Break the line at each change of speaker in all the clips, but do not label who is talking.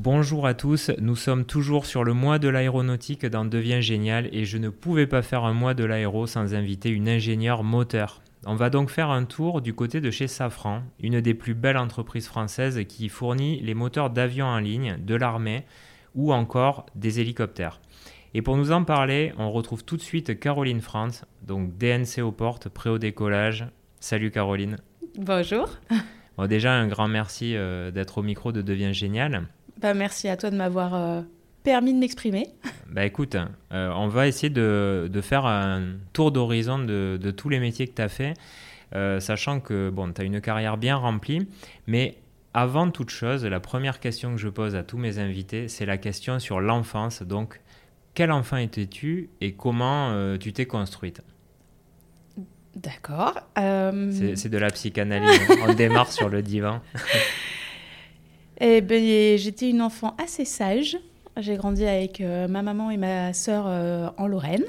Bonjour à tous, nous sommes toujours sur le mois de l'aéronautique dans Devient Génial et je ne pouvais pas faire un mois de l'aéro sans inviter une ingénieure moteur. On va donc faire un tour du côté de chez Safran, une des plus belles entreprises françaises qui fournit les moteurs d'avions en ligne, de l'armée ou encore des hélicoptères. Et pour nous en parler, on retrouve tout de suite Caroline France, donc DNC aux portes, prêt au décollage. Salut Caroline.
Bonjour.
Bon, déjà, un grand merci euh, d'être au micro de Devient Génial.
Bah, merci à toi de m'avoir euh, permis de m'exprimer.
Bah écoute, euh, on va essayer de, de faire un tour d'horizon de, de, tous les métiers que tu as fait, euh, sachant que bon, tu as une carrière bien remplie, mais avant toute chose, la première question que je pose à tous mes invités, c'est la question sur l'enfance. Donc, quel enfant étais-tu et comment tu t'es construite?
D'accord.
C'est de la psychanalyse. on démarre sur le divan.
Eh ben, j'étais une enfant assez sage. J'ai grandi avec euh, ma maman et ma sœur euh, en Lorraine.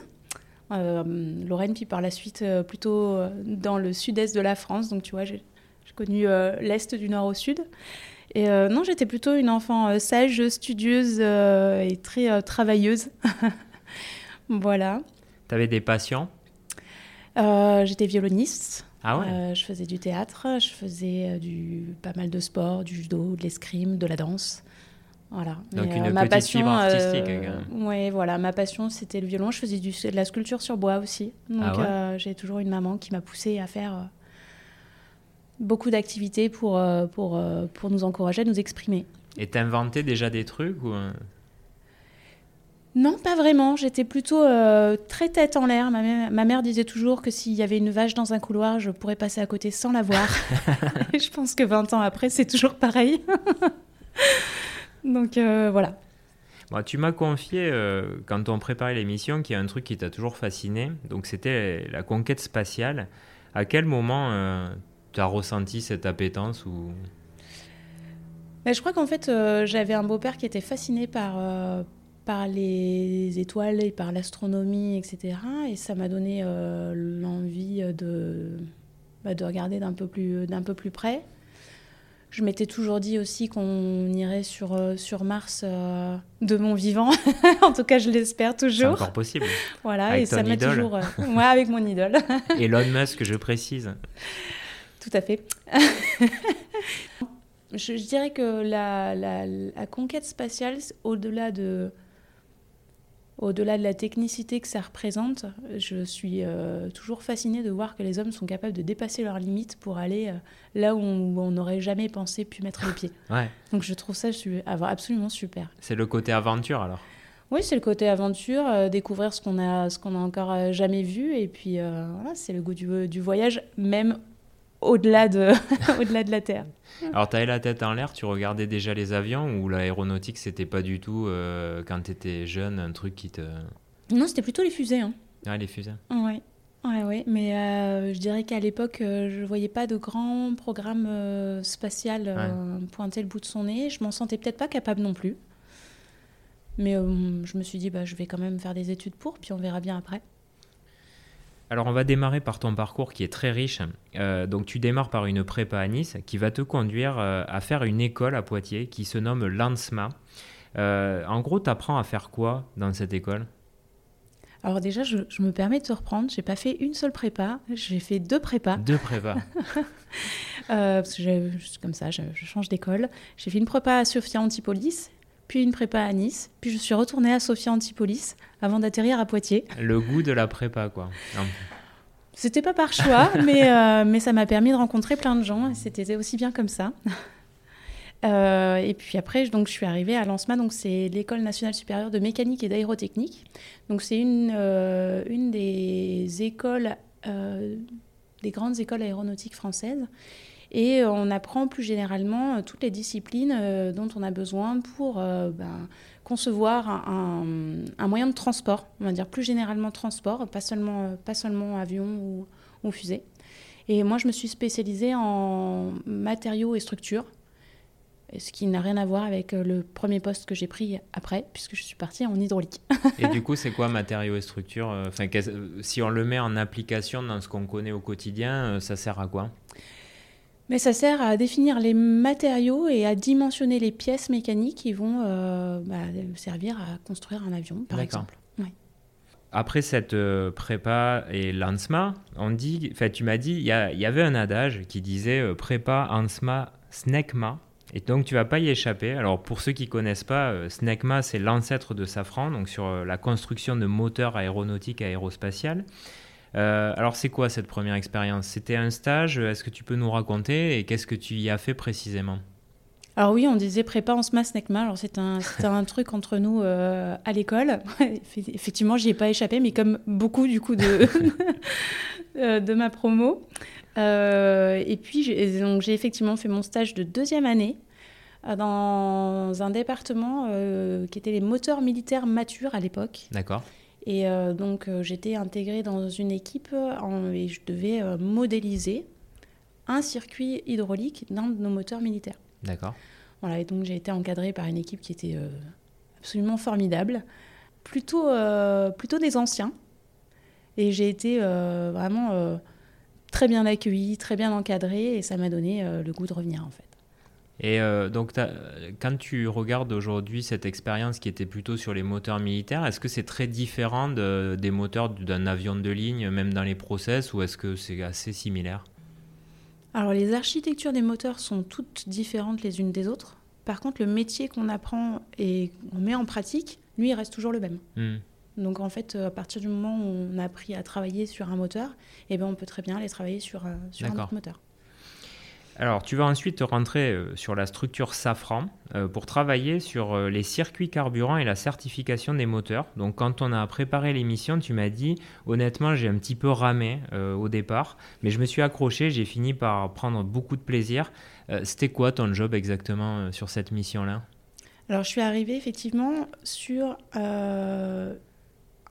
Euh, Lorraine, puis par la suite plutôt dans le sud-est de la France. Donc tu vois, j'ai connu l'est du nord au sud. Et non, j'étais plutôt une enfant sage, studieuse et très travailleuse. voilà.
Tu avais des passions
J'étais violoniste.
Ah ouais.
je faisais du théâtre, je faisais du, pas mal de sport, du judo, de l'escrime, de la danse. Voilà.
Donc une euh, ma petite passion, fibre artistique.
Euh, oui, voilà, ma passion c'était le violon. Je faisais du, de la sculpture sur bois aussi. Donc ah euh, j'ai toujours une maman qui m'a poussée à faire beaucoup d'activités pour, pour, pour nous encourager à nous exprimer.
Et t'inventais déjà des trucs ou...
Non, pas vraiment. J'étais plutôt très tête en l'air. Ma, mère, ma mère disait toujours que s'il y avait une vache dans un couloir, je pourrais passer à côté sans la voir. Et je pense que 20 ans après, c'est toujours pareil. Donc euh, voilà.
tu m'as confié, euh, quand on préparait l'émission, qu'il y a un truc qui t'a toujours fasciné. Donc c'était la conquête spatiale. À quel moment euh, tu as ressenti cette appétence ou...
Ben, je crois qu'en fait, j'avais un beau-père qui était fasciné par, par les étoiles et par l'astronomie, etc. Et ça m'a donné l'envie de, bah, de regarder d'un peu, plus, d'un peu plus près. Je m'étais toujours dit aussi qu'on irait sur, euh, sur Mars euh, de mon vivant. en tout cas, je l'espère toujours. C'est
encore possible.
Voilà,
avec
et ça
m'a
toujours. Euh, ouais, avec mon idole.
Elon Musk, je précise.
Tout à fait. je, dirais que la, la, la conquête spatiale, au-delà de au-delà de la technicité que ça représente, je suis euh, toujours fascinée de voir que les hommes sont capables de dépasser leurs limites pour aller euh, là où on n'aurait jamais pensé pu mettre les pieds.
Ouais.
Donc je trouve ça absolument super.
C'est le côté aventure alors
Oui, c'est le côté aventure, euh, découvrir ce qu'on a, ce qu'on a encore jamais vu, et puis voilà, c'est le goût du, du voyage, même au-delà de, au-delà de la Terre.
Alors, tu avais la tête en l'air, tu regardais déjà les avions ou l'aéronautique, c'était pas du tout, euh, quand tu étais jeune, un truc qui te.
Non, c'était plutôt les fusées. Hein.
Ah, les fusées
Oui. Ouais, ouais. Mais euh, je dirais qu'à l'époque, euh, je ne voyais pas de grand programme spatial pointer le bout de son nez. Je m'en sentais peut-être pas capable non plus. Mais je me suis dit, bah, je vais quand même faire des études pour, puis on verra bien après.
Alors on va démarrer par ton parcours qui est très riche. Euh, donc tu démarres par une prépa à Nice qui va te conduire euh, à faire une école à Poitiers qui se nomme l'ANSMA. Euh, en gros, tu apprends à faire quoi dans cette école?
Alors déjà, je, me permets de te reprendre. J'ai pas fait une seule prépa, j'ai fait deux prépas.
Deux prépas.
parce que comme ça, je, je change d'école. J'ai fait une prépa à Sophia Antipolis puis une prépa à Nice, puis je suis retournée à Sophia Antipolis avant d'atterrir à Poitiers.
Le goût de la prépa, quoi.
C'était pas par choix, mais, euh, mais ça m'a permis de rencontrer plein de gens, et c'était aussi bien comme ça. Euh, et puis après, donc, je suis arrivée à l'ANSMA, donc c'est l'École nationale supérieure de mécanique et d'aérotechnique. Donc c'est une, euh, une des écoles, des grandes écoles aéronautiques françaises. Et euh, on apprend plus généralement euh, toutes les disciplines euh, dont on a besoin pour ben, concevoir un, moyen de transport, on va dire plus généralement transport, pas seulement, pas seulement avion ou, fusée. Et moi, je me suis spécialisée en matériaux et structures, ce qui n'a rien à voir avec le premier poste que j'ai pris après, puisque je suis partie en hydraulique.
et du coup, c'est quoi matériaux et structures Si on le met en application dans ce qu'on connaît au quotidien, ça sert à quoi?
Mais ça sert à définir les matériaux et à dimensionner les pièces mécaniques qui vont euh, bah, servir à construire un avion, par exemple.
Après cette euh, prépa et l'ANSMA, on dit, tu m'as dit, il y, avait un adage qui disait euh, prépa, ANSMA, SNECMA. Et donc tu vas pas y échapper. Alors pour ceux qui connaissent pas, SNECMA c'est l'ancêtre de Safran, donc sur la construction de moteurs aéronautiques et aérospatiales. Euh, alors c'est quoi cette première expérience? C'était un stage, est-ce que tu peux nous raconter et qu'est-ce que tu y as fait précisément?
Alors oui, on disait prépa en SMAS NECMA. Alors c'est un, un truc entre nous euh, à l'école. Effectivement, j'y ai pas échappé, mais comme beaucoup du coup de, euh, de ma promo. et puis j'ai effectivement fait mon stage de deuxième année dans un département qui était les moteurs militaires matures à l'époque.
D'accord.
Et euh, donc, euh, j'étais intégrée dans une équipe et je devais euh, modéliser un circuit hydraulique d'un de nos moteurs militaires.
D'accord.
Voilà, et donc j'ai été encadrée par une équipe qui était absolument formidable, plutôt, plutôt des anciens. Et j'ai été vraiment très bien accueillie, très bien encadrée, et ça m'a donné le goût de revenir en fait.
Et euh, donc, quand tu regardes aujourd'hui cette expérience qui était plutôt sur les moteurs militaires, est-ce que c'est très différent des moteurs d'un avion de ligne, même dans les process, ou est-ce que c'est assez similaire?
Alors, les architectures des moteurs sont toutes différentes les unes des autres. Par contre, le métier qu'on apprend et qu'on met en pratique, lui, il reste toujours le même. Hmm. Donc en fait, à partir du moment où on a appris à travailler sur un moteur, eh ben, on peut très bien aller travailler sur, euh, sur un autre moteur.
Alors, tu vas ensuite rentrer euh, sur la structure Safran euh, pour travailler sur euh, les circuits carburants et la certification des moteurs. Donc, quand on a préparé l'émission, tu m'as dit, honnêtement, j'ai un petit peu ramé au départ, mais je me suis accroché, j'ai fini par prendre beaucoup de plaisir. C'était quoi ton job exactement sur cette mission-là?
Alors, je suis arrivée effectivement sur un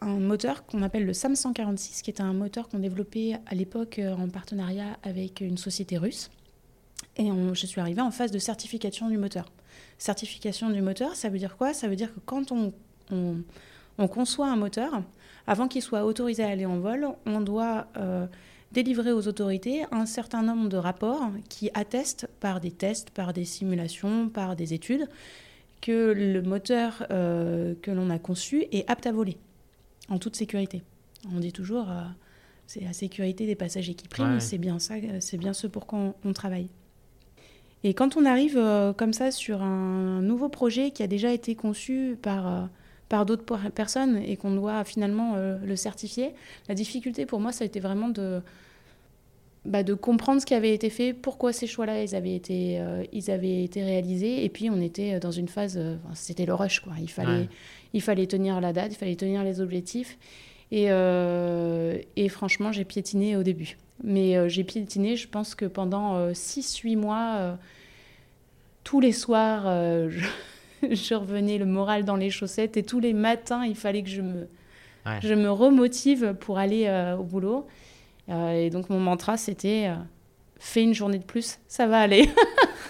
moteur qu'on appelle le SAM 146, qui est un moteur qu'on développait à l'époque en partenariat avec une société russe. Et je suis arrivée en phase de certification du moteur. Certification du moteur, ça veut dire quoi? Ça veut dire que quand on, on, conçoit un moteur, avant qu'il soit autorisé à aller en vol, on doit euh, délivrer aux autorités un certain nombre de rapports qui attestent par des tests, par des simulations, par des études, que le moteur euh, que l'on a conçu est apte à voler, en toute sécurité. On dit toujours, euh, c'est la sécurité des passagers qui prime, c'est bien ça, c'est bien ce pour quoi on travaille. Et quand on arrive euh, comme ça sur un nouveau projet qui a déjà été conçu par, euh, par d'autres personnes et qu'on doit finalement euh, le certifier, la difficulté pour moi, ça a été vraiment de, bah, de comprendre ce qui avait été fait, pourquoi ces choix-là, ils, avaient été, ils avaient été réalisés. Et puis, on était dans une phase, c'était le rush, quoi. Il fallait, il fallait tenir la date, il fallait tenir les objectifs. Et, et franchement, j'ai piétiné au début. Mais euh, j'ai piétiné, je pense que pendant 6-8 euh, mois, euh, tous les soirs, je, revenais le moral dans les chaussettes et tous les matins, il fallait que je me, je me remotive pour aller au boulot. et donc mon mantra, c'était fais une journée de plus, ça va aller.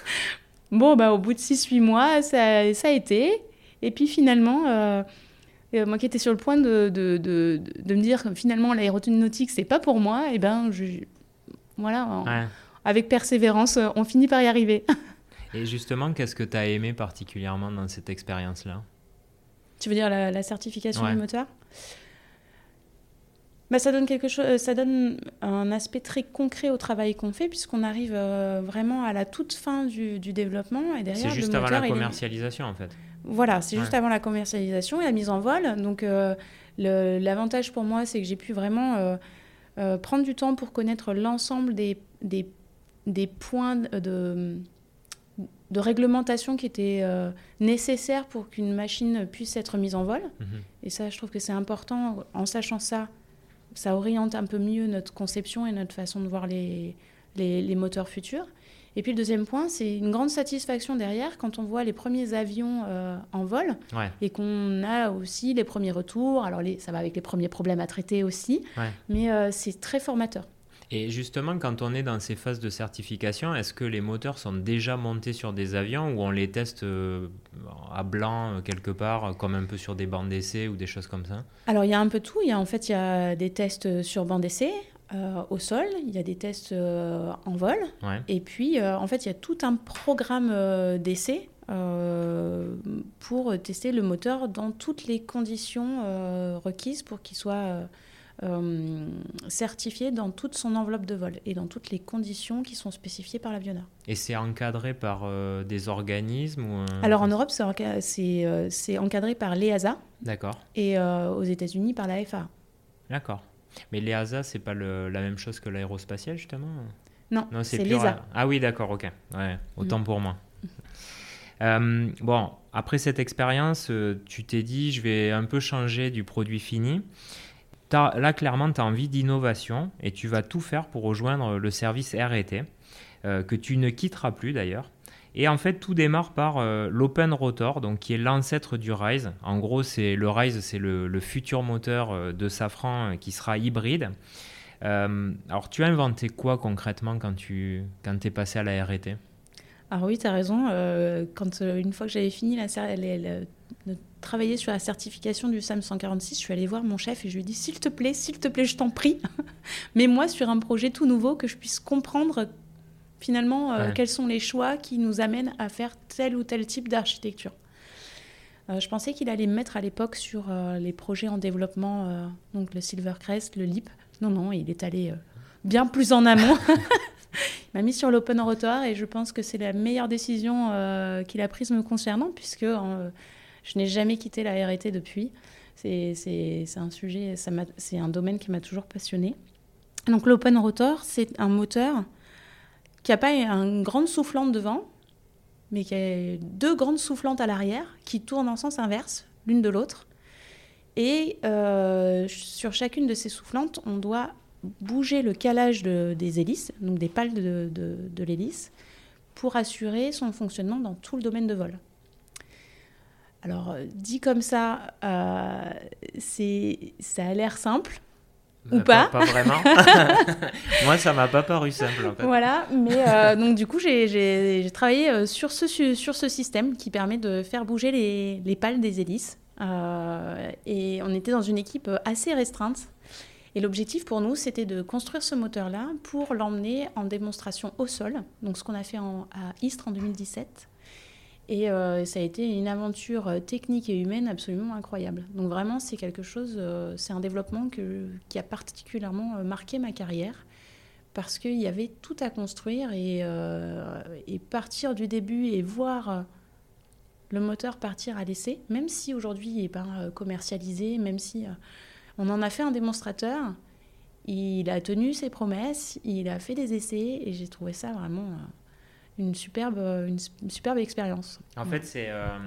bon, bah, au bout de 6-8 mois, ça, ça, a été. Et puis finalement, moi qui étais sur le point de, de, de, de me dire que finalement l'aéronautique, c'est pas pour moi, et ben je, voilà, avec persévérance, on finit par y arriver.
et justement, qu'est-ce que tu as aimé particulièrement dans cette expérience-là?
Tu veux dire la, certification du moteur? Bah, ça donne quelque chose, ça donne un aspect très concret au travail qu'on fait puisqu'on arrive euh, vraiment à la toute fin du, du développement et derrière.
C'est juste avant la commercialisation en fait.
Voilà, c'est juste avant la commercialisation et la mise en vol. Donc euh, l'avantage pour moi, c'est que j'ai pu vraiment euh, euh, prendre du temps pour connaître l'ensemble des, des, des, points de, de réglementation qui étaient nécessaires pour qu'une machine puisse être mise en vol. Mhm. Et ça, je trouve que c'est important. En sachant ça, ça oriente un peu mieux notre conception et notre façon de voir les, les, les moteurs futurs. Et puis le deuxième point, c'est une grande satisfaction derrière quand on voit les premiers avions euh, en vol et qu'on a aussi les premiers retours. Alors les, ça va avec les premiers problèmes à traiter aussi, mais euh, c'est très formateur.
Et justement, quand on est dans ces phases de certification, est-ce que les moteurs sont déjà montés sur des avions ou on les teste euh, à blanc quelque part, comme un peu sur des bancs d'essai ou des choses comme ça?
Alors il y a un peu tout. Il y a, en fait, il y a des tests sur bancs d'essai. Au sol, il y a des tests en vol,
Ouais.
et puis en fait il y a tout un programme d'essai pour tester le moteur dans toutes les conditions requises pour qu'il soit euh, certifié dans toute son enveloppe de vol et dans toutes les conditions qui sont spécifiées par l'avionneur.
Et c'est encadré par euh, des organismes ou
Alors en Europe, c'est enca- c'est euh, c'est encadré par l'EASA
D'accord,
et euh, aux États-Unis par la FAA.
d'accord. Mais l'EASA, c'est pas le- la même chose que l'aérospatiale, justement?
Non,
Non,
c'est
plus
l'ESA.
ra- Ah oui, d'accord, ok. Ouais, autant
Mhm.
pour moi. Euh, bon, après cette expérience, euh, tu t'es dit, je vais un peu changer du produit fini. Là, clairement, tu as envie d'innovation et tu vas tout faire pour rejoindre le service RT, euh, que tu ne quitteras plus d'ailleurs. Et en fait, tout démarre par euh, l'Open Rotor, donc, qui est l'ancêtre du Rise. En gros, c'est le Rise, c'est le, futur moteur euh, de Safran euh, qui sera hybride. Alors, tu as inventé quoi concrètement quand tu quand es passé à la RT
Alors oui, tu as raison. quand, une fois que j'avais fini la, les- le- de travailler sur la certification du SAM 146, je suis allée voir mon chef et je lui ai dit S'il te plaît, s'il te plaît, je t'en prie, mets-moi sur un projet tout nouveau que je puisse comprendre finalement euh,
Ouais.
quels sont les choix qui nous amènent à faire tel ou tel type d'architecture. Euh, je pensais qu'il allait me mettre à l'époque sur euh, les projets en développement, donc le Silvercrest, le LEAP. Non, non, il est allé bien plus en amont. Il m'a mis sur l'open rotor et je pense que c'est la meilleure décision qu'il a prise me concernant puisque je n'ai jamais quitté la RT depuis. C'est un sujet, c'est un domaine qui m'a toujours passionné. Donc l'open rotor, c'est un moteur qui n'a pas une grande soufflante devant, mais qui a deux grandes soufflantes à l'arrière qui tournent en sens inverse, l'une de l'autre. Et euh, sur chacune de ces soufflantes, on doit bouger le calage de- des hélices, donc des pales de, l'hélice, pour assurer son fonctionnement dans tout le domaine de vol. Alors, dit comme ça, euh, ça a l'air simple, Ou
Bah,
pas.
Pas vraiment. Moi, ça m'a pas paru simple en fait.
Voilà, mais euh, donc du coup, j'ai- travaillé euh, sur ce, su- sur ce système qui permet de faire bouger les, les pales des hélices. Euh, et on était dans une équipe assez restreinte. Et l'objectif pour nous, c'était de construire ce moteur-là pour l'emmener en démonstration au sol. Donc ce qu'on a fait en- à Istres en 2017. Et euh, ça a été une aventure euh, technique et humaine absolument incroyable. Donc vraiment, c'est quelque chose, euh, c'est un développement qui a particulièrement marqué ma carrière parce qu'il y avait tout à construire et, et partir du début et voir le moteur partir à l'essai, même si aujourd'hui il n'est pas commercialisé, même si on en a fait un démonstrateur, il a tenu ses promesses, il a fait des essais et j'ai trouvé ça vraiment une superbe, une, une superbe expérience.
En fait, c'est euh,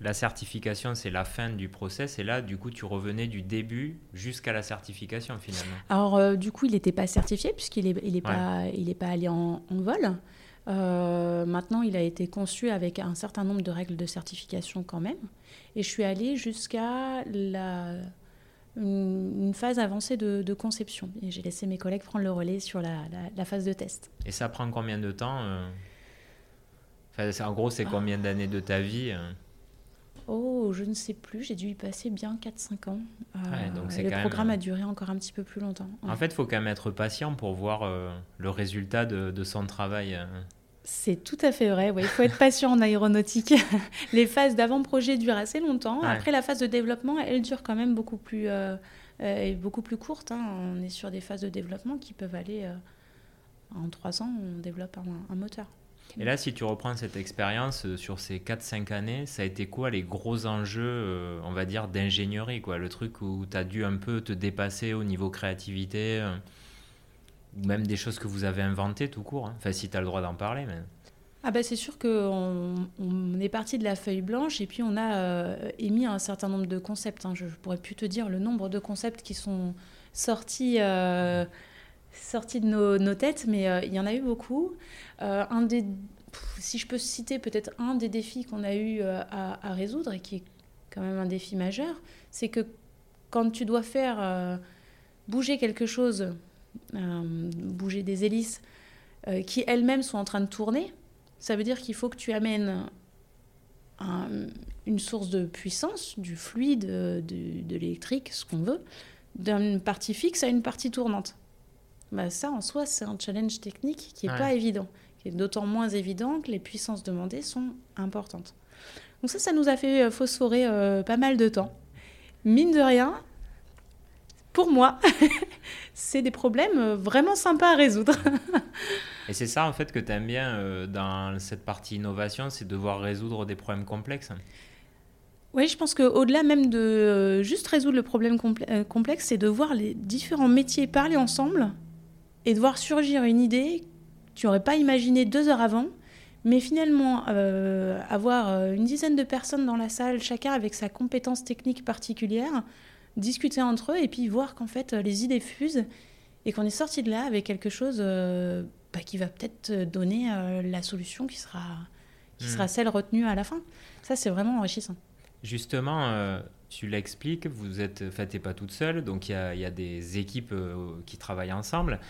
la certification, c'est la fin du process, et là, du coup, tu revenais du début jusqu'à la certification finalement.
Alors, euh, du coup, il n'était pas certifié puisqu'il n'est il est
Ouais.
pas, il est pas allé en, en vol. Euh, maintenant, il a été conçu avec un certain nombre de règles de certification quand même. Et je suis allée jusqu'à la, une, une phase avancée de, de conception. Et j'ai laissé mes collègues prendre le relais sur la, la- la phase de test.
Et ça prend combien de temps euh? Enfin, en gros, c'est combien d'années de ta vie euh
Oh, je ne sais plus, j'ai dû y passer bien 4-5 ans. Euh,
Ouais, donc
le
quand
programme
euh,
a duré encore un petit peu plus longtemps. Ouais.
En fait, il faut quand même être patient pour voir euh, le résultat de, de son travail. euh.
C'est tout à fait vrai. ouais. Il faut être patient en aéronautique. Les phases d'avant-projet durent assez longtemps.
Ouais.
Après, la phase de développement, elle dure quand même beaucoup plus, euh, euh, beaucoup plus courte. hein. On est sur des phases de développement qui peuvent aller euh, en trois ans. On développe un, un moteur.
Et là, si tu reprends cette expérience euh, sur ces 4-5 années, ça a été quoi les gros enjeux, euh, on va dire, d'ingénierie quoi? Le truc où tu as dû un peu te dépasser au niveau créativité euh, ou même des choses que vous avez inventées tout court. hein? Enfin, si tu as le droit d'en parler. Mais...
Ah bah c'est sûr qu'on on est parti de la feuille blanche et puis on a euh, émis un certain nombre de concepts. hein. Je, je pourrais plus te dire le nombre de concepts qui sont sortis, euh, sortis de nos, nos têtes, mais euh, il y en a eu beaucoup. Euh, un des, si je peux citer peut-être un des défis qu'on a eu euh, à, résoudre et qui est quand même un défi majeur, c'est que quand tu dois faire bouger quelque chose, bouger des hélices qui elles-mêmes sont en train de tourner, ça veut dire qu'il faut que tu amènes un- une source de puissance, du fluide, du- de l'électrique, ce qu'on veut, d'une partie fixe à une partie tournante. Bah, ça en soi, c'est un challenge technique qui n'est pas évident, qui est d'autant moins évident que les puissances demandées sont importantes. Donc ça, ça nous a fait euh, phosphorer euh, pas mal de temps. Mine de rien, pour moi, c'est des problèmes euh, vraiment sympas à résoudre.
Et c'est ça en fait que tu aimes bien dans cette partie innovation, c'est devoir résoudre des problèmes complexes.
Oui, je pense qu'au-delà même de juste résoudre le problème complexe, c'est de voir les différents métiers parler ensemble et de voir surgir une idée que tu n'aurais pas imaginée deux heures avant mais finalement, euh, avoir euh, une dizaine de personnes dans la salle, chacun avec sa compétence technique particulière, discuter entre eux et puis voir qu'en fait les idées fusent et qu'on est sorti de là avec quelque chose euh, bah, qui va peut-être donner la solution qui sera, qui sera hmm. celle retenue à la fin. Ça, c'est vraiment enrichissant.
Justement, tu l'expliques, vous êtes, faites pas toute seule, donc il y, y a, des équipes qui travaillent ensemble.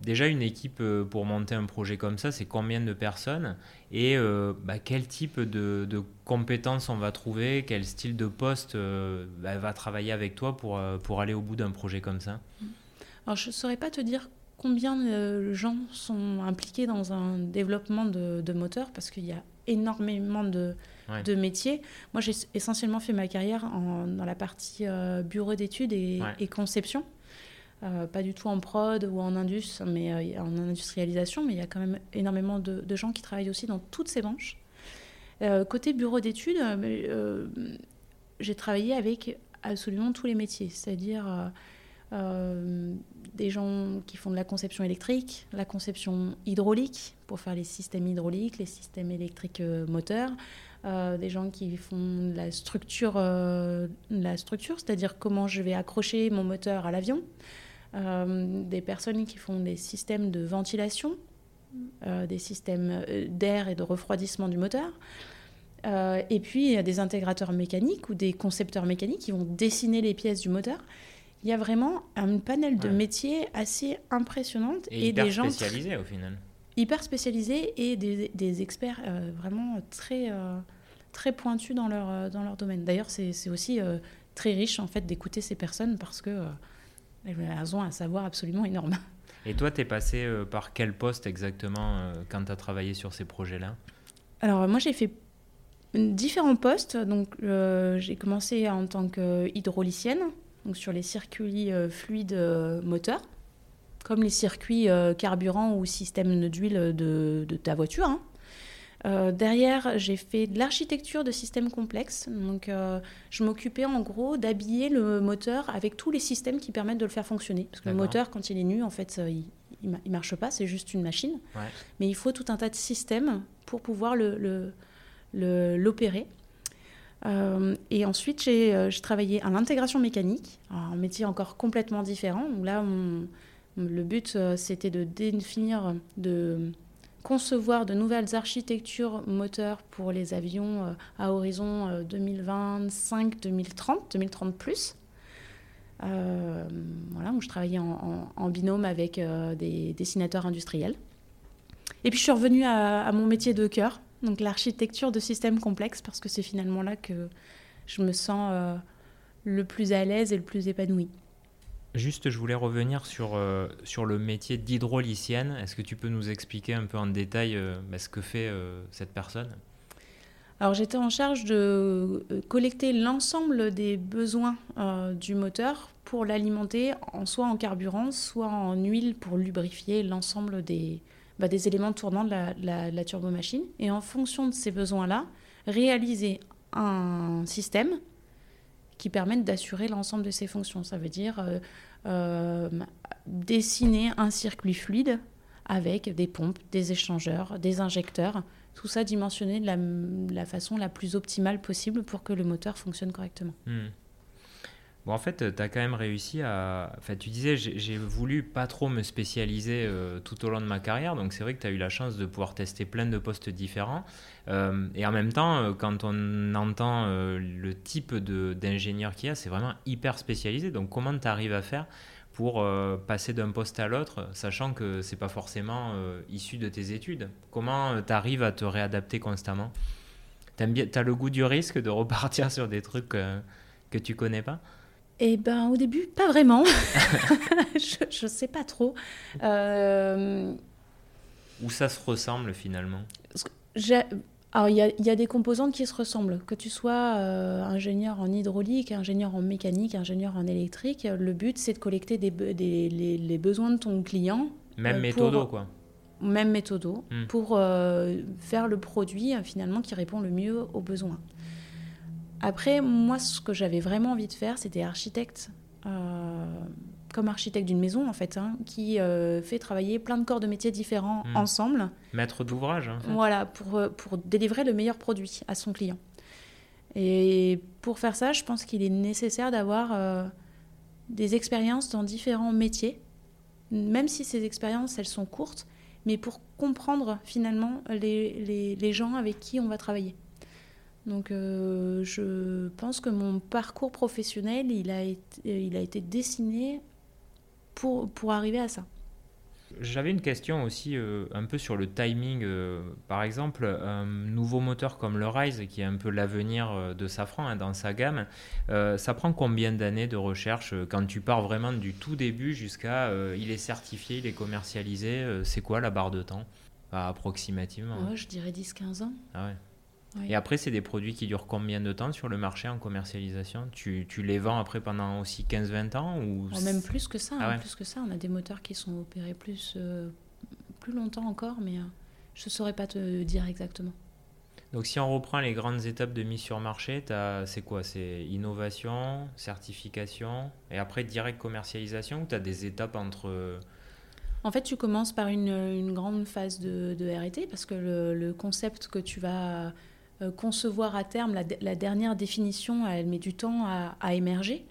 Déjà une équipe euh, pour monter un projet comme ça, c'est combien de personnes et euh, bah, quel type de, compétences on va trouver, quel style de poste euh, bah, va travailler avec toi pour, pour aller au bout d'un projet comme ça?
Alors je ne saurais pas te dire combien de gens sont impliqués dans un développement de, de moteurs parce qu'il y a énormément de, de métiers. Moi j'ai essentiellement fait ma carrière dans la partie bureau d'études et, et conception. Euh, pas du tout en prod ou en indus, mais euh, en industrialisation, mais il y a quand même énormément de, gens qui travaillent aussi dans toutes ces branches. Euh, côté bureau d'études, j'ai travaillé avec absolument tous les métiers, c'est-à-dire des gens qui font de la conception électrique, la conception hydraulique pour faire les systèmes hydrauliques, les systèmes électriques moteurs, des gens qui font la structure, la structure c'est-à-dire comment je vais accrocher mon moteur à l'avion, euh, des personnes qui font des systèmes de ventilation, euh, des systèmes euh, d'air et de refroidissement du moteur. et puis, il y a des intégrateurs mécaniques ou des concepteurs mécaniques qui vont dessiner les pièces du moteur. Il y a vraiment un panel de métiers assez impressionnante.
Et, et des gens spécialisés au final.
Hyper spécialisés et des, des experts vraiment très, très pointus dans leur, dans leur domaine. D'ailleurs, c'est aussi très riche en fait d'écouter ces personnes parce que elles ont un savoir absolument énorme.
Et toi, tu es passé euh, par quel poste exactement euh, quand tu as travaillé sur ces projets-là?
Alors, moi, j'ai fait différents postes. Donc, euh, j'ai commencé en tant qu'hydraulicienne, donc sur les circuits fluides moteurs, comme les circuits carburant ou système d'huile de, de, ta voiture. Hein. Euh, derrière, j'ai fait de l'architecture de systèmes complexes. Donc, euh, je m'occupais en gros d'habiller le moteur avec tous les systèmes qui permettent de le faire fonctionner. Parce que le moteur, quand il est nu, en fait, euh, il, ne marche pas, c'est juste une machine. Mais il faut tout un tas de systèmes pour pouvoir l'opérer. Le, et ensuite, j'ai travaillé à l'intégration mécanique, un métier encore complètement différent. là, le but, c'était de définir, de concevoir de nouvelles architectures moteurs pour les avions euh, à horizon 2025, 2030, 2030 plus. Euh, voilà, où je travaillais en, binôme avec euh, des dessinateurs industriels. Et puis je suis revenue à, à mon métier de cœur, donc l'architecture de systèmes complexes, parce que c'est finalement là que je me sens le plus à l'aise et le plus épanouie.
Juste, je voulais revenir sur, euh, sur le métier d'hydraulicienne. Est-ce que tu peux nous expliquer un peu en détail euh, bah, ce que fait euh, cette personne?
Alors, j'étais en charge de collecter l'ensemble des besoins du moteur pour l'alimenter en, soit en carburant, soit en huile pour lubrifier l'ensemble des, bah, des éléments tournants de la turbomachine. Et en fonction de ces besoins-là, réaliser un système qui permettent d'assurer l'ensemble de ces fonctions. Ça veut dire euh, euh, dessiner un circuit fluide avec des pompes, des échangeurs, des injecteurs, tout ça dimensionné de la, façon la plus optimale possible pour que le moteur fonctionne correctement.
Hmm. Bon, en fait, tu as quand même réussi à. Enfin, tu disais, j'ai voulu pas trop me spécialiser euh, tout au long de ma carrière, donc c'est vrai que tu as eu la chance de pouvoir tester plein de postes différents. Euh, et en même temps, euh, quand on entend le type d'ingénieur qu'il y a, c'est vraiment hyper spécialisé. Donc, comment tu arrives à faire pour passer d'un poste à l'autre, sachant que c'est pas forcément issu de tes études? Comment tu arrives à te réadapter constamment? Tu as le goût du risque de repartir sur des trucs que tu connais pas?
Eh ben, au début, pas vraiment. je ne sais pas trop. Euh...
Où ça se ressemble finalement?
Alors, il y, a, y, a des composantes qui se ressemblent. Que tu sois euh, ingénieur en hydraulique, ingénieur en mécanique, ingénieur en électrique, le but, c'est de collecter des, des les, besoins de ton client.
Même euh, méthodo, quoi.
Même méthodo, hmm. pour euh, faire le produit, finalement, qui répond le mieux aux besoins. Après, moi, ce que j'avais vraiment envie de faire, c'était architecte comme architecte d'une maison, en fait, hein, qui euh, fait travailler plein de corps de métiers différents hmm. ensemble.
Maître d'ouvrage. Fait.
Voilà, pour, euh, pour délivrer le meilleur produit à son client. Et pour faire ça, je pense qu'il est nécessaire d'avoir euh, des expériences dans différents métiers, même si ces expériences, elles sont courtes, mais pour comprendre finalement les, les, les gens avec qui on va travailler. Donc je pense que mon parcours professionnel, il a été, il a été dessiné pour, pour arriver à ça.
J'avais une question aussi euh, un peu sur le timing. Euh, par exemple, un nouveau moteur comme le Rise, qui est un peu l'avenir euh, de Safran hein, dans sa gamme, ça prend combien d'années de recherche quand tu pars vraiment du tout début jusqu'à il est certifié, il est commercialisé C'est quoi la barre de temps? Approximativement
ouais, Je dirais 10-15 ans.
Ah ouais. Et après, c'est des produits qui durent combien de temps sur le marché en commercialisation? Tu, tu, les vends après pendant aussi 15-20 ans ou...
Oh, même plus que ça. Ah hein, plus que ça. On a des moteurs qui sont opérés plus, euh, plus longtemps encore, mais euh, je ne saurais pas te dire exactement.
Donc si on reprend les grandes étapes de mise sur marché, c'est quoi? C'est innovation, certification, et après direct commercialisation ou tu as des étapes entre...
En fait, tu commences par une, une grande phase de, de RT parce que le, le, concept que tu vas euh, concevoir à terme, la, dernière définition, elle met du temps à, émerger.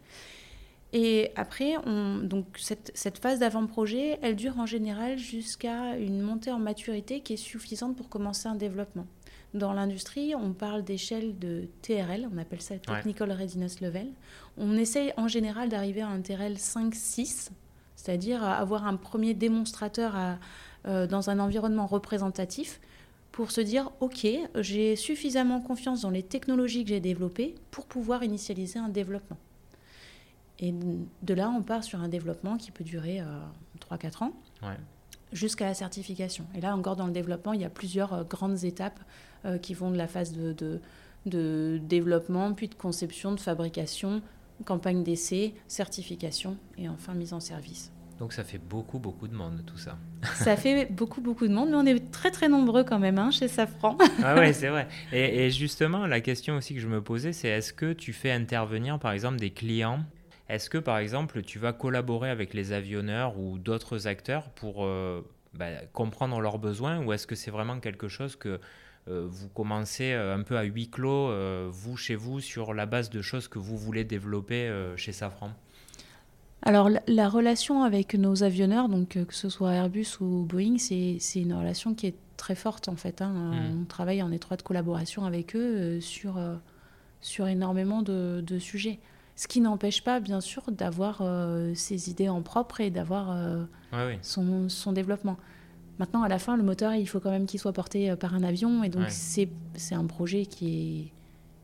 Et après, on, donc cette, cette phase d'avant-projet, elle dure en général jusqu'à une montée en maturité qui est suffisante pour commencer un développement. Dans l'industrie, on parle d'échelle de TRL, on appelle ça Technical Readiness Level. On essaye en général d'arriver à un TRL 5-6, c'est-à-dire avoir un premier démonstrateur à, euh, dans un environnement représentatif pour se dire, OK, j'ai suffisamment confiance dans les technologies que j'ai développées pour pouvoir initialiser un développement. Et de là, on part sur un développement qui peut durer 3-4 euh, ans. jusqu'à la certification. Et là, encore dans le développement, il y a plusieurs euh, grandes étapes euh, qui vont de la phase de, de, de, développement, puis de conception, de fabrication, campagne d'essai, certification et enfin mise en service.
Donc ça fait beaucoup, beaucoup de monde, tout ça.
Ça fait beaucoup, beaucoup de monde, mais on est très, très nombreux quand même hein, chez Safran.
ah oui, c'est vrai. Et, justement, la question aussi que je me posais, c'est est-ce que tu fais intervenir, par exemple, des clients? Est-ce que, par exemple, tu vas collaborer avec les avionneurs ou d'autres acteurs pour euh, bah, comprendre leurs besoins Ou est-ce que c'est vraiment quelque chose que euh, vous commencez euh, un peu à huis clos, vous, chez vous, sur la base de choses que vous voulez développer chez Safran?
Alors la, relation avec nos avionneurs, donc euh, que ce soit Airbus ou Boeing, c'est une relation qui est très forte en fait. Hein. Mm. On travaille en étroite collaboration avec eux euh, sur, euh, sur énormément de, de, sujets. Ce qui n'empêche pas, bien sûr, d'avoir ses idées en propre et d'avoir son, son, développement. Maintenant, à la fin, le moteur, il faut quand même qu'il soit porté par un avion. Et donc, c'est un projet qui, est,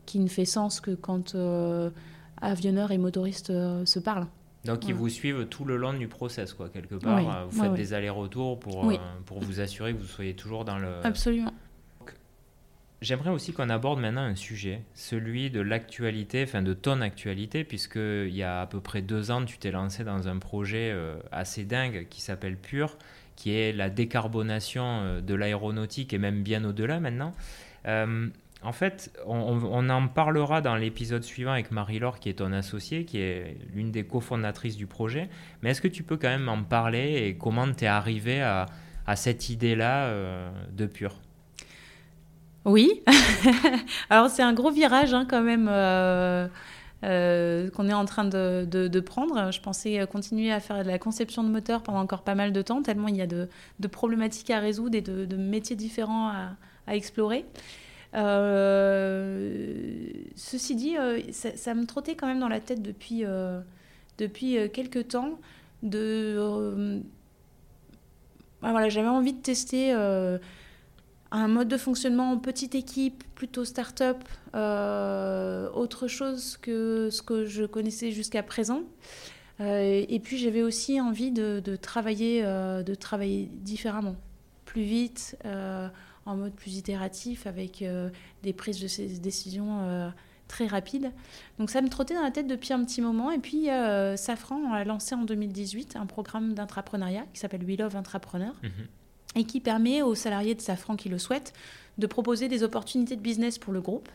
qui ne fait sens que quand avionneurs et motoristes se parlent.
Donc ils vous suivent tout le long du process, quoi, quelque part. vous faites des allers-retours pour, euh, pour vous assurer que vous soyez toujours dans le...
Absolument.
J'aimerais aussi qu'on aborde maintenant un sujet, celui de l'actualité, enfin de ton actualité, puisque il y a à peu près deux ans, tu t'es lancé dans un projet euh, assez dingue qui s'appelle Pure, qui est la décarbonation euh, de l'aéronautique et même bien au-delà maintenant. En fait, on, en parlera dans l'épisode suivant avec Marie-Laure, qui est ton associée, qui est l'une des cofondatrices du projet. Mais est-ce que tu peux quand même en parler et comment tu es arrivé à, cette idée-là euh, de Pure
Oui. Alors, c'est un gros virage hein, quand même. Euh, euh, qu'on est en train de, prendre. Je pensais continuer à faire de la conception de moteurs pendant encore pas mal de temps, tellement il y a de, problématiques à résoudre et de, métiers différents à explorer. Euh, ceci dit, euh, ça, me trottait quand même dans la tête depuis, euh, depuis quelques temps de... voilà, j'avais envie de tester un mode de fonctionnement en petite équipe, plutôt start-up, autre chose que ce que je connaissais jusqu'à présent. Et puis j'avais aussi envie de, travailler, de travailler différemment, plus vite, en mode plus itératif, avec des prises de décisions très rapides. Donc ça me trottait dans la tête depuis un petit moment. Et puis Safran a lancé en 2018 un programme d'entrepreneuriat qui s'appelle We Love Entrepreneur. Mhm et qui permet aux salariés de Safran qui le souhaitent de proposer des opportunités de business pour le groupe.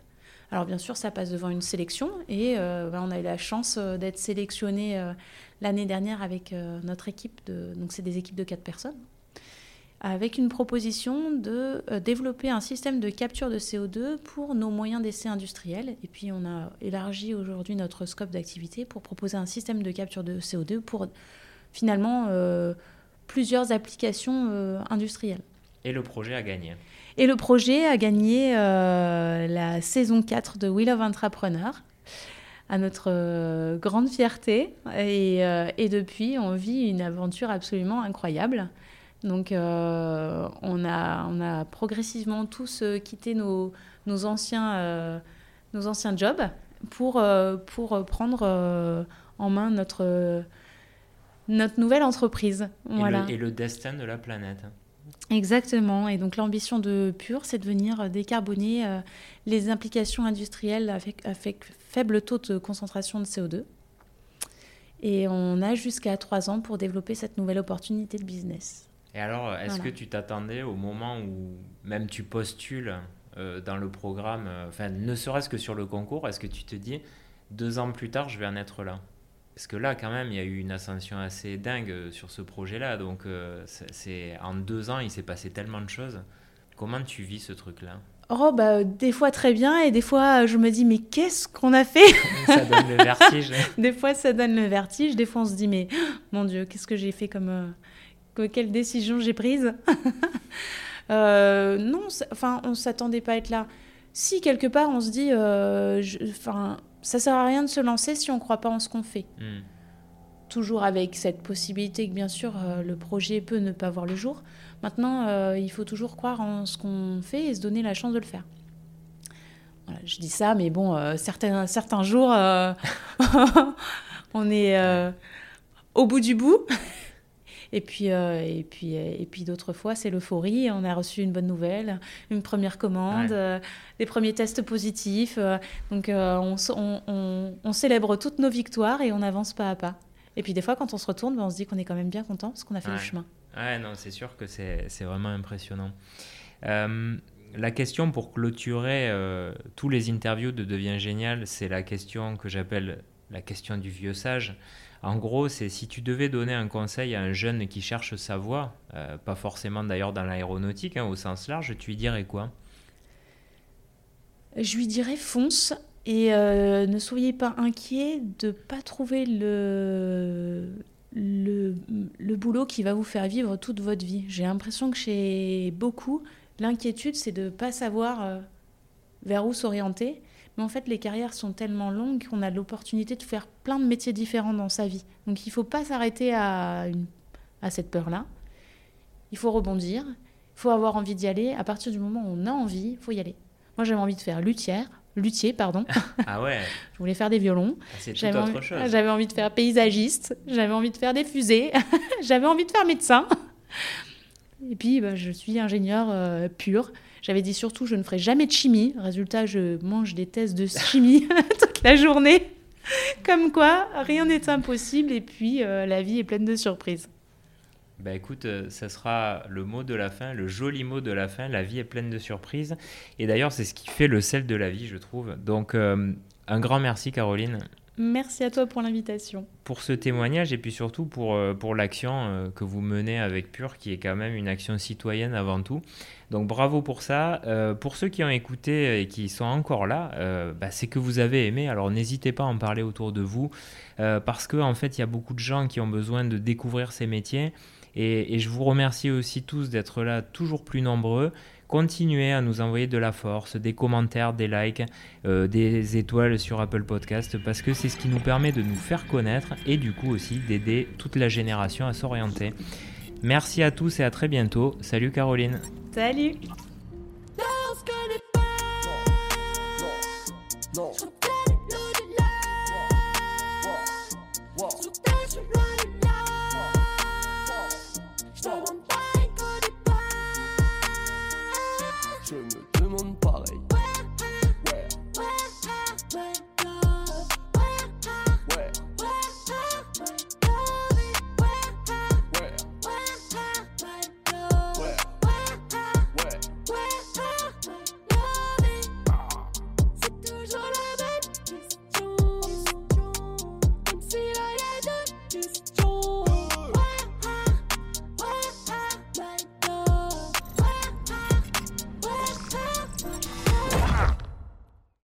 Alors bien sûr, ça passe devant une sélection et euh, bah, on a eu la chance euh, d'être sélectionné euh, l'année dernière avec notre équipe, de, donc c'est des équipes de quatre personnes, avec une proposition de développer un système de capture de CO2 pour nos moyens d'essai industriels. Et puis on a élargi aujourd'hui notre scope d'activité pour proposer un système de capture de CO2 pour finalement plusieurs applications euh, industrielles.
Et le projet a gagné.
Et le projet a gagné euh, la saison 4 de Wheel of Entrepreneur, à notre euh, grande fierté. Et, et, depuis, on vit une aventure absolument incroyable. Donc, on, a, on a progressivement tous quitté nos, nos, anciens, nos anciens jobs pour, pour prendre en main notre notre nouvelle entreprise.
Et, le, et le destin de la planète.
Exactement. Et donc l'ambition de Pure, c'est de venir décarboner euh, les implications industrielles avec, avec, faible taux de concentration de CO2. Et on a jusqu'à trois ans pour développer cette nouvelle opportunité de business.
Et alors, est-ce que tu t'attendais au moment où même tu postules euh, dans le programme, euh, enfin, ne serait-ce que sur le concours, est-ce que tu te dis, deux ans plus tard, je vais en être là? Parce que là, quand même, il y a eu une ascension assez dingue euh, sur ce projet-là. Donc, euh, c'est en deux ans, il s'est passé tellement de choses. Comment tu vis ce truc-là?
Oh, bah, des fois très bien, et des fois, je me dis, mais qu'est-ce qu'on a fait?
Ça donne le vertige.
des fois, ça donne le vertige. Des fois, on se dit, mais mon Dieu, qu'est-ce que j'ai fait comme. Euh, quelle décision j'ai prise Non, enfin, on ne s'attendait pas à être là. Si, quelque part, on se dit, enfin ça sert à rien de se lancer si on ne croit pas en ce qu'on fait. Hmm. Toujours avec cette possibilité que bien sûr euh, le projet peut ne pas voir le jour. Maintenant, euh, il faut toujours croire en ce qu'on fait et se donner la chance de le faire. Voilà, je dis ça, mais bon, euh, certains, certains jours, on est au bout du bout. Et puis, euh, et puis, euh, et puis d'autres fois, c'est l'euphorie. On a reçu une bonne nouvelle, une première commande, euh, des premiers tests positifs. donc, on, on, on, célèbre toutes nos victoires et on avance pas à pas. Et puis, des fois, quand on se retourne, ben, on se dit qu'on est quand même bien content parce qu'on a fait
le
chemin.
Ouais, non, c'est sûr que c'est vraiment impressionnant. la question pour clôturer tous les interviews de Devient Génial, c'est la question que j'appelle la question du vieux sage. En gros, c'est si tu devais donner un conseil à un jeune qui cherche sa voie, euh, pas forcément d'ailleurs dans l'aéronautique, hein, au sens large, tu lui dirais quoi?
Je lui dirais fonce et euh, ne soyez pas inquiet de ne pas trouver le, le, le, boulot qui va vous faire vivre toute votre vie. J'ai l'impression que chez beaucoup, l'inquiétude, c'est de ne pas savoir euh, vers où s'orienter mais en fait, les carrières sont tellement longues qu'on a l'opportunité de faire plein de métiers différents dans sa vie. Donc il ne faut pas s'arrêter à, à cette peur-là. Il faut rebondir. Il faut avoir envie d'y aller. À partir du moment où on a envie, il faut y aller. Moi, j'avais envie de faire luthière, luthier, pardon.
Ah ouais.
je voulais faire des violons.
Ah, c'est tout autre chose.
J'avais envie de faire paysagiste. J'avais envie de faire des fusées. j'avais envie de faire médecin. Et puis, bah, je suis ingénieur euh, pur. J'avais dit surtout, je ne ferai jamais de chimie. Résultat, je mange des tests de chimie toute la journée. Comme quoi, rien n'est impossible et puis euh, la vie est pleine de surprises.
Bah écoute, euh, ça sera le mot de la fin, le joli mot de la fin. La vie est pleine de surprises. Et d'ailleurs, c'est ce qui fait le sel de la vie, je trouve. Donc, euh, un grand merci, Caroline.
Merci à toi pour l'invitation.
Pour ce témoignage et puis surtout pour, pour l'action que vous menez avec Pure, qui est quand même une action citoyenne avant tout. Donc bravo pour ça. Euh, pour ceux qui ont écouté et qui sont encore là, euh, bah, c'est que vous avez aimé. Alors n'hésitez pas à en parler autour de vous euh, parce qu'en en fait, il y a beaucoup de gens qui ont besoin de découvrir ces métiers. Et, je vous remercie aussi tous d'être là toujours plus nombreux. Continuez à nous envoyer de la force, des commentaires, des likes, des étoiles sur Apple Podcast parce que c'est ce qui nous permet de nous faire connaître et du coup aussi d'aider toute la génération à s'orienter. Merci à tous et à très bientôt. Salut Caroline.
Salut